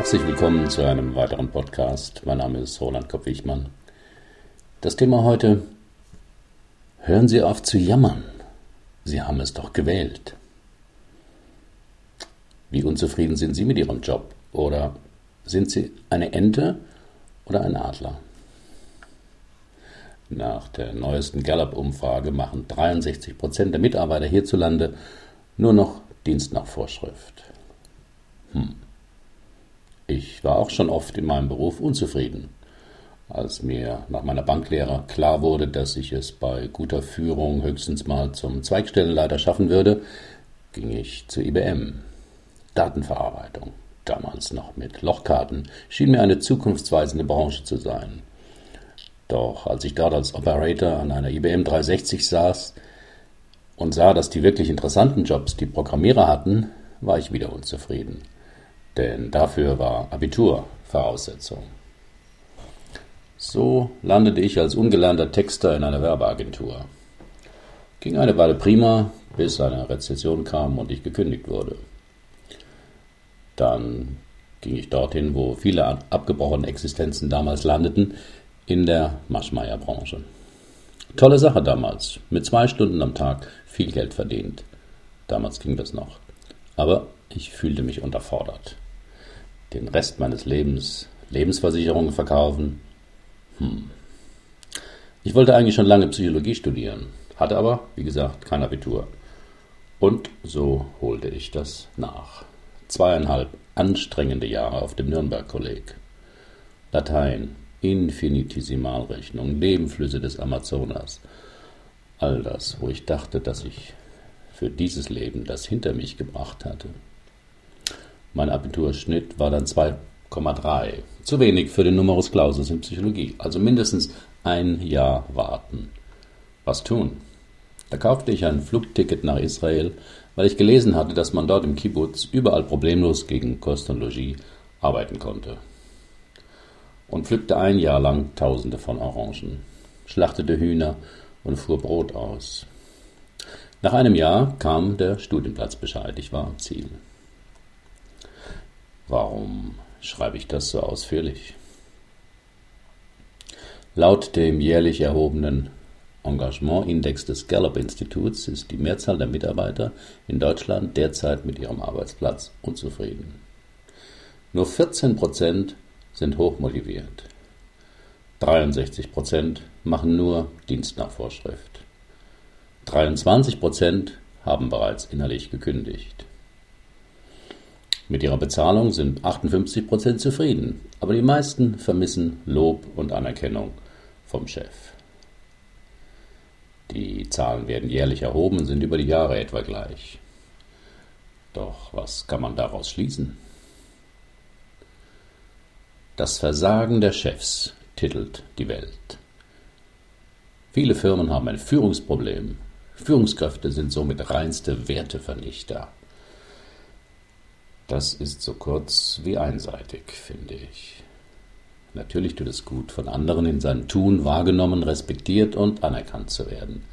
Herzlich willkommen zu einem weiteren Podcast. Mein Name ist Roland Kopp-Wichmann. Das Thema heute: Hören Sie auf zu jammern. Sie haben es doch gewählt. Wie unzufrieden sind Sie mit Ihrem Job? Oder sind Sie eine Ente oder ein Adler? Nach der neuesten Gallup-Umfrage machen 63 Prozent der Mitarbeiter hierzulande nur noch Dienst nach Vorschrift. Hm. Ich war auch schon oft in meinem Beruf unzufrieden. Als mir nach meiner Banklehre klar wurde, dass ich es bei guter Führung höchstens mal zum Zweigstellenleiter schaffen würde, ging ich zur IBM. Datenverarbeitung, damals noch mit Lochkarten, schien mir eine zukunftsweisende Branche zu sein. Doch als ich dort als Operator an einer IBM 360 saß und sah, dass die wirklich interessanten Jobs die Programmierer hatten, war ich wieder unzufrieden denn dafür war Abitur Voraussetzung. So landete ich als ungelernter Texter in einer Werbeagentur. Ging eine Weile prima, bis eine Rezession kam und ich gekündigt wurde. Dann ging ich dorthin, wo viele abgebrochene Existenzen damals landeten, in der Maschmeyer-Branche. Tolle Sache damals, mit zwei Stunden am Tag viel Geld verdient. Damals ging das noch. Aber ich fühlte mich unterfordert. Den Rest meines Lebens Lebensversicherungen verkaufen. Hm. Ich wollte eigentlich schon lange Psychologie studieren, hatte aber, wie gesagt, kein Abitur. Und so holte ich das nach. Zweieinhalb anstrengende Jahre auf dem Nürnberg-Kolleg. Latein, Infinitesimalrechnung, Nebenflüsse des Amazonas. All das, wo ich dachte, dass ich für dieses Leben das hinter mich gebracht hatte. Mein Abiturschnitt war dann 2,3. Zu wenig für den Numerus Clausus in Psychologie. Also mindestens ein Jahr warten. Was tun? Da kaufte ich ein Flugticket nach Israel, weil ich gelesen hatte, dass man dort im Kibbutz überall problemlos gegen Kost und Logis arbeiten konnte. Und pflückte ein Jahr lang Tausende von Orangen, schlachtete Hühner und fuhr Brot aus. Nach einem Jahr kam der Studienplatzbescheid. Ich war am Ziel. Warum schreibe ich das so ausführlich? Laut dem jährlich erhobenen Engagementindex des Gallup-Instituts ist die Mehrzahl der Mitarbeiter in Deutschland derzeit mit ihrem Arbeitsplatz unzufrieden. Nur 14 Prozent sind hochmotiviert. 63 Prozent machen nur Dienst nach Vorschrift. 23 Prozent haben bereits innerlich gekündigt. Mit ihrer Bezahlung sind 58 Prozent zufrieden, aber die meisten vermissen Lob und Anerkennung vom Chef. Die Zahlen werden jährlich erhoben und sind über die Jahre etwa gleich. Doch was kann man daraus schließen? Das Versagen der Chefs titelt die Welt. Viele Firmen haben ein Führungsproblem Führungskräfte sind somit reinste Wertevernichter. Das ist so kurz wie einseitig, finde ich. Natürlich tut es gut, von anderen in seinem Tun wahrgenommen, respektiert und anerkannt zu werden.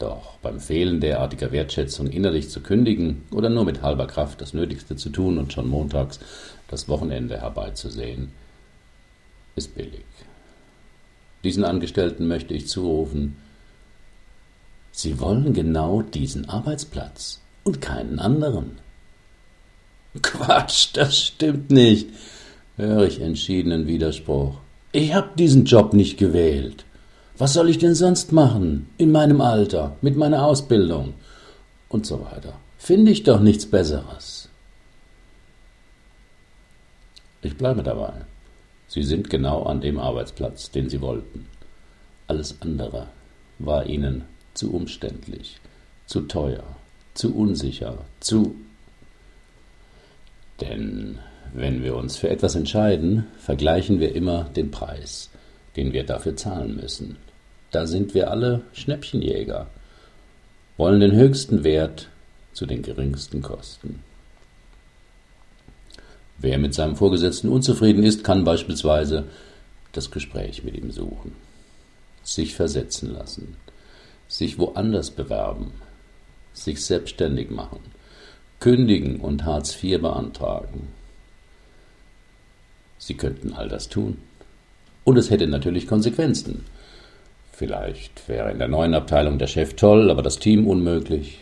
Doch beim Fehlen derartiger Wertschätzung innerlich zu kündigen oder nur mit halber Kraft das Nötigste zu tun und schon montags das Wochenende herbeizusehen, ist billig. Diesen Angestellten möchte ich zurufen, Sie wollen genau diesen Arbeitsplatz und keinen anderen. Quatsch, das stimmt nicht, höre ich entschiedenen Widerspruch. Ich hab diesen Job nicht gewählt. Was soll ich denn sonst machen? In meinem Alter, mit meiner Ausbildung und so weiter. Finde ich doch nichts Besseres. Ich bleibe dabei. Sie sind genau an dem Arbeitsplatz, den Sie wollten. Alles andere war Ihnen zu umständlich, zu teuer, zu unsicher, zu... Denn wenn wir uns für etwas entscheiden, vergleichen wir immer den Preis, den wir dafür zahlen müssen. Da sind wir alle Schnäppchenjäger, wollen den höchsten Wert zu den geringsten Kosten. Wer mit seinem Vorgesetzten unzufrieden ist, kann beispielsweise das Gespräch mit ihm suchen, sich versetzen lassen, sich woanders bewerben, sich selbstständig machen, kündigen und Hartz IV beantragen. Sie könnten all das tun. Und es hätte natürlich Konsequenzen. Vielleicht wäre in der neuen Abteilung der Chef toll, aber das Team unmöglich.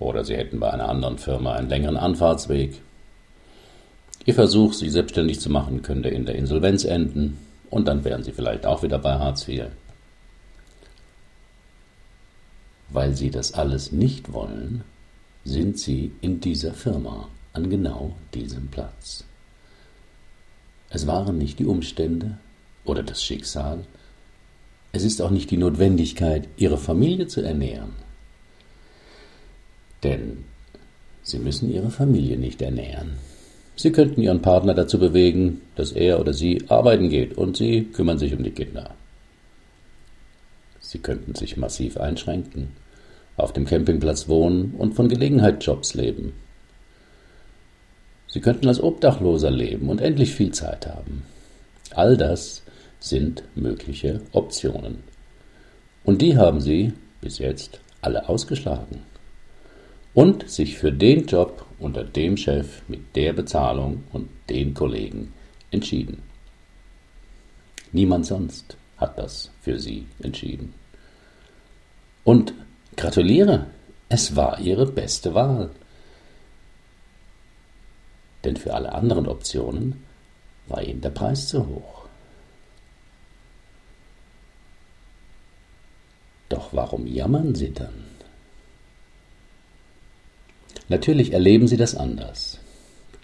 Oder Sie hätten bei einer anderen Firma einen längeren Anfahrtsweg. Ihr Versuch, Sie selbstständig zu machen, könnte in der Insolvenz enden. Und dann wären Sie vielleicht auch wieder bei Hartz IV. Weil Sie das alles nicht wollen, sind Sie in dieser Firma an genau diesem Platz. Es waren nicht die Umstände oder das Schicksal, es ist auch nicht die Notwendigkeit, ihre Familie zu ernähren. Denn sie müssen ihre Familie nicht ernähren. Sie könnten ihren Partner dazu bewegen, dass er oder sie arbeiten geht und sie kümmern sich um die Kinder. Sie könnten sich massiv einschränken, auf dem Campingplatz wohnen und von Gelegenheitsjobs leben. Sie könnten als Obdachloser leben und endlich viel Zeit haben. All das sind mögliche Optionen. Und die haben Sie bis jetzt alle ausgeschlagen. Und sich für den Job unter dem Chef mit der Bezahlung und den Kollegen entschieden. Niemand sonst hat das für Sie entschieden. Und gratuliere, es war Ihre beste Wahl denn für alle anderen Optionen war ihnen der Preis zu hoch. Doch warum jammern sie dann? Natürlich erleben sie das anders,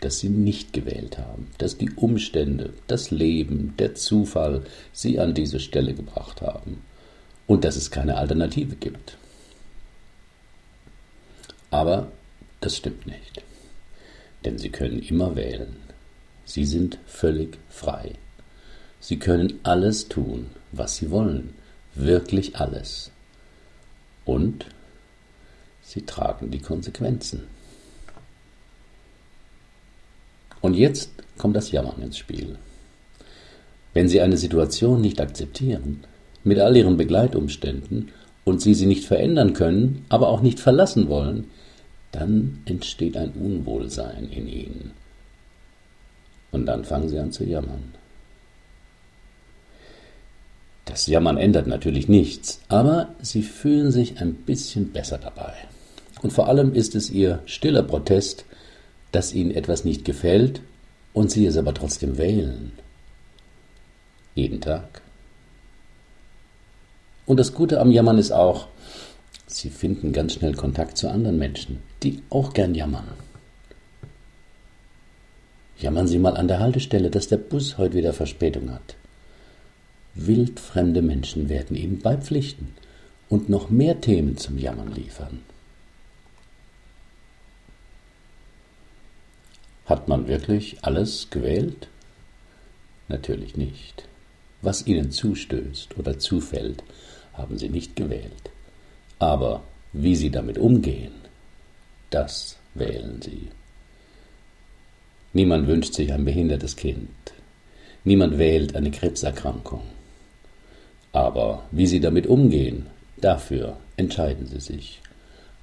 dass sie nicht gewählt haben, dass die Umstände, das Leben, der Zufall sie an diese Stelle gebracht haben und dass es keine Alternative gibt. Aber das stimmt nicht denn Sie können immer wählen. Sie sind völlig frei. Sie können alles tun, was Sie wollen, wirklich alles. Und Sie tragen die Konsequenzen. Und jetzt kommt das Jammern ins Spiel. Wenn Sie eine Situation nicht akzeptieren, mit all ihren Begleitumständen, und Sie sie nicht verändern können, aber auch nicht verlassen wollen, dann entsteht ein Unwohlsein in ihnen. Und dann fangen sie an zu jammern. Das Jammern ändert natürlich nichts, aber sie fühlen sich ein bisschen besser dabei. Und vor allem ist es ihr stiller Protest, dass ihnen etwas nicht gefällt und sie es aber trotzdem wählen. Jeden Tag. Und das Gute am Jammern ist auch, Sie finden ganz schnell Kontakt zu anderen Menschen, die auch gern jammern. Jammern Sie mal an der Haltestelle, dass der Bus heute wieder Verspätung hat. Wildfremde Menschen werden Ihnen beipflichten und noch mehr Themen zum Jammern liefern. Hat man wirklich alles gewählt? Natürlich nicht. Was Ihnen zustößt oder zufällt, haben Sie nicht gewählt. Aber wie sie damit umgehen, das wählen sie. Niemand wünscht sich ein behindertes Kind. Niemand wählt eine Krebserkrankung. Aber wie sie damit umgehen, dafür entscheiden sie sich.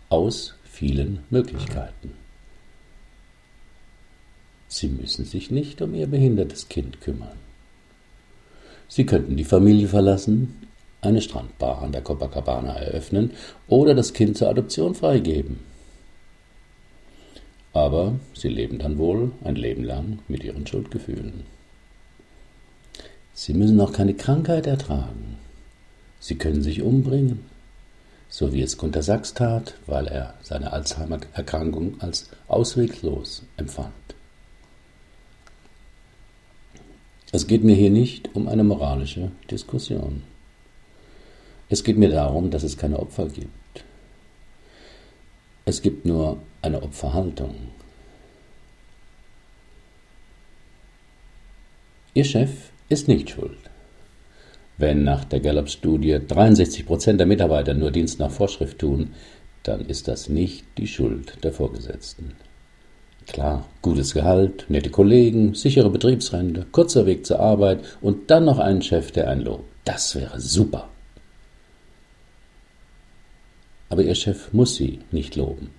Aus vielen Möglichkeiten. Sie müssen sich nicht um ihr behindertes Kind kümmern. Sie könnten die Familie verlassen, eine Strandbar an der Copacabana eröffnen oder das Kind zur Adoption freigeben. Aber sie leben dann wohl ein Leben lang mit ihren Schuldgefühlen. Sie müssen auch keine Krankheit ertragen. Sie können sich umbringen, so wie es Gunter Sachs tat, weil er seine Alzheimer-Erkrankung als ausweglos empfand. Es geht mir hier nicht um eine moralische Diskussion. Es geht mir darum, dass es keine Opfer gibt. Es gibt nur eine Opferhaltung. Ihr Chef ist nicht schuld. Wenn nach der Gallup-Studie 63 Prozent der Mitarbeiter nur Dienst nach Vorschrift tun, dann ist das nicht die Schuld der Vorgesetzten. Klar, gutes Gehalt, nette Kollegen, sichere Betriebsrente, kurzer Weg zur Arbeit und dann noch einen Chef, der einen lobt. Das wäre super aber Ihr Chef muss Sie nicht loben.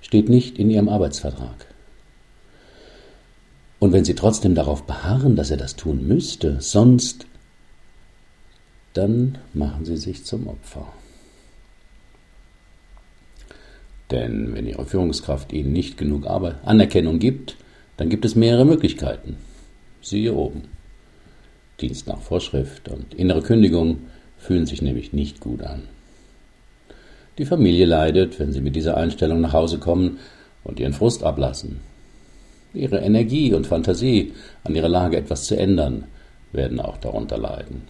Steht nicht in Ihrem Arbeitsvertrag. Und wenn Sie trotzdem darauf beharren, dass er das tun müsste, sonst, dann machen Sie sich zum Opfer. Denn wenn Ihre Führungskraft Ihnen nicht genug Anerkennung gibt, dann gibt es mehrere Möglichkeiten. Siehe oben. Dienst nach Vorschrift und innere Kündigung fühlen sich nämlich nicht gut an. Die Familie leidet, wenn sie mit dieser Einstellung nach Hause kommen und ihren Frust ablassen. Ihre Energie und Fantasie, an ihrer Lage etwas zu ändern, werden auch darunter leiden.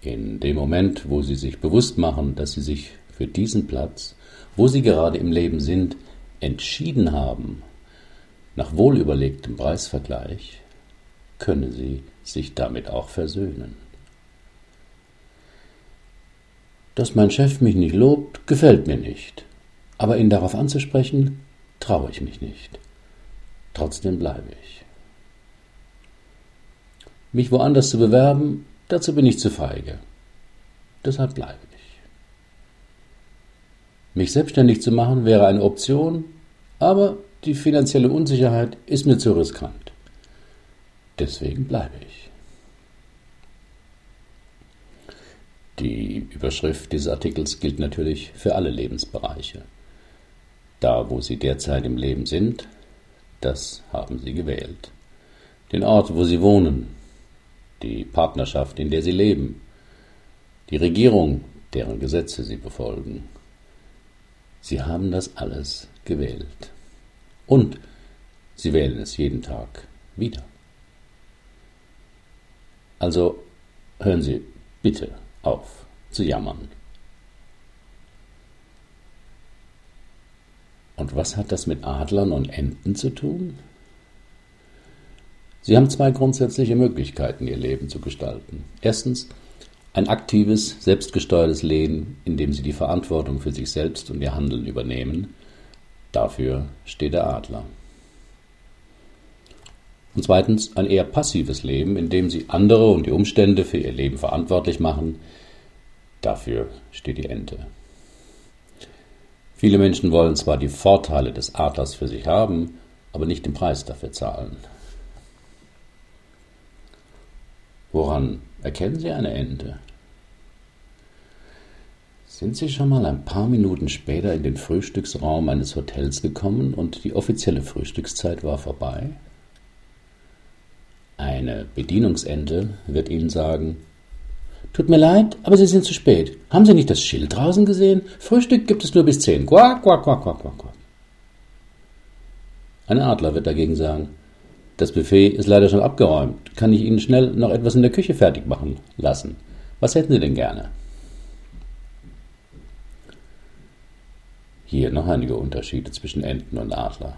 In dem Moment, wo sie sich bewusst machen, dass sie sich für diesen Platz, wo sie gerade im Leben sind, entschieden haben, nach wohlüberlegtem Preisvergleich, können sie sich damit auch versöhnen. Dass mein Chef mich nicht lobt, gefällt mir nicht, aber ihn darauf anzusprechen, traue ich mich nicht. Trotzdem bleibe ich. Mich woanders zu bewerben, dazu bin ich zu feige. Deshalb bleibe ich. Mich selbstständig zu machen wäre eine Option, aber die finanzielle Unsicherheit ist mir zu riskant. Deswegen bleibe ich. Die Überschrift dieses Artikels gilt natürlich für alle Lebensbereiche. Da, wo Sie derzeit im Leben sind, das haben Sie gewählt. Den Ort, wo Sie wohnen, die Partnerschaft, in der Sie leben, die Regierung, deren Gesetze Sie befolgen, Sie haben das alles gewählt. Und Sie wählen es jeden Tag wieder. Also hören Sie bitte auf zu jammern. Und was hat das mit Adlern und Enten zu tun? Sie haben zwei grundsätzliche Möglichkeiten, ihr Leben zu gestalten. Erstens ein aktives, selbstgesteuertes Leben, in dem sie die Verantwortung für sich selbst und ihr Handeln übernehmen. Dafür steht der Adler. Und zweitens ein eher passives Leben, in dem sie andere und die Umstände für ihr Leben verantwortlich machen. Dafür steht die Ente. Viele Menschen wollen zwar die Vorteile des Adlers für sich haben, aber nicht den Preis dafür zahlen. Woran erkennen Sie eine Ente? Sind Sie schon mal ein paar Minuten später in den Frühstücksraum eines Hotels gekommen und die offizielle Frühstückszeit war vorbei? Eine Bedienungsente wird Ihnen sagen, Tut mir leid, aber Sie sind zu spät. Haben Sie nicht das Schild draußen gesehen? Frühstück gibt es nur bis zehn. Quack, quack, quack, quack, quack, quack. Ein Adler wird dagegen sagen, das Buffet ist leider schon abgeräumt. Kann ich Ihnen schnell noch etwas in der Küche fertig machen lassen? Was hätten Sie denn gerne? Hier noch einige Unterschiede zwischen Enten und Adler.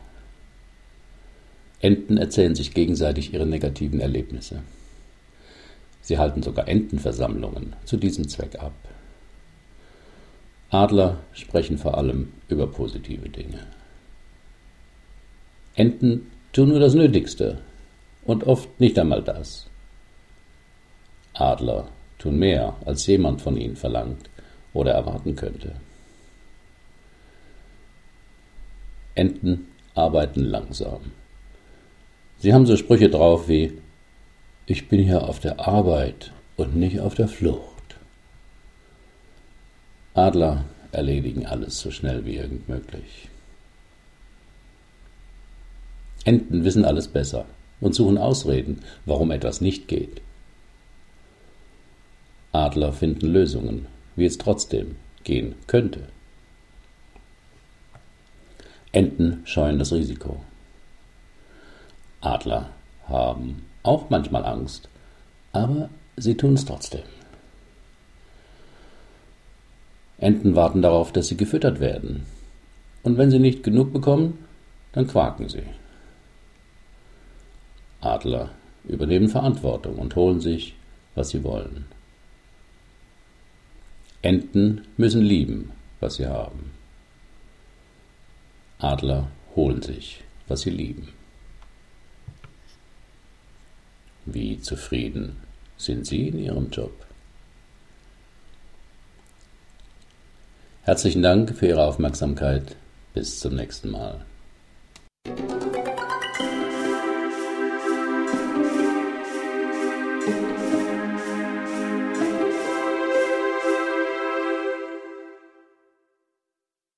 Enten erzählen sich gegenseitig ihre negativen Erlebnisse. Sie halten sogar Entenversammlungen zu diesem Zweck ab. Adler sprechen vor allem über positive Dinge. Enten tun nur das Nötigste und oft nicht einmal das. Adler tun mehr, als jemand von ihnen verlangt oder erwarten könnte. Enten arbeiten langsam. Sie haben so Sprüche drauf wie Ich bin hier auf der Arbeit und nicht auf der Flucht. Adler erledigen alles so schnell wie irgend möglich. Enten wissen alles besser und suchen Ausreden, warum etwas nicht geht. Adler finden Lösungen, wie es trotzdem gehen könnte. Enten scheuen das Risiko. Adler haben auch manchmal Angst, aber sie tun es trotzdem. Enten warten darauf, dass sie gefüttert werden. Und wenn sie nicht genug bekommen, dann quaken sie. Adler übernehmen Verantwortung und holen sich, was sie wollen. Enten müssen lieben, was sie haben. Adler holen sich, was sie lieben. Wie zufrieden sind Sie in Ihrem Job? Herzlichen Dank für Ihre Aufmerksamkeit. Bis zum nächsten Mal.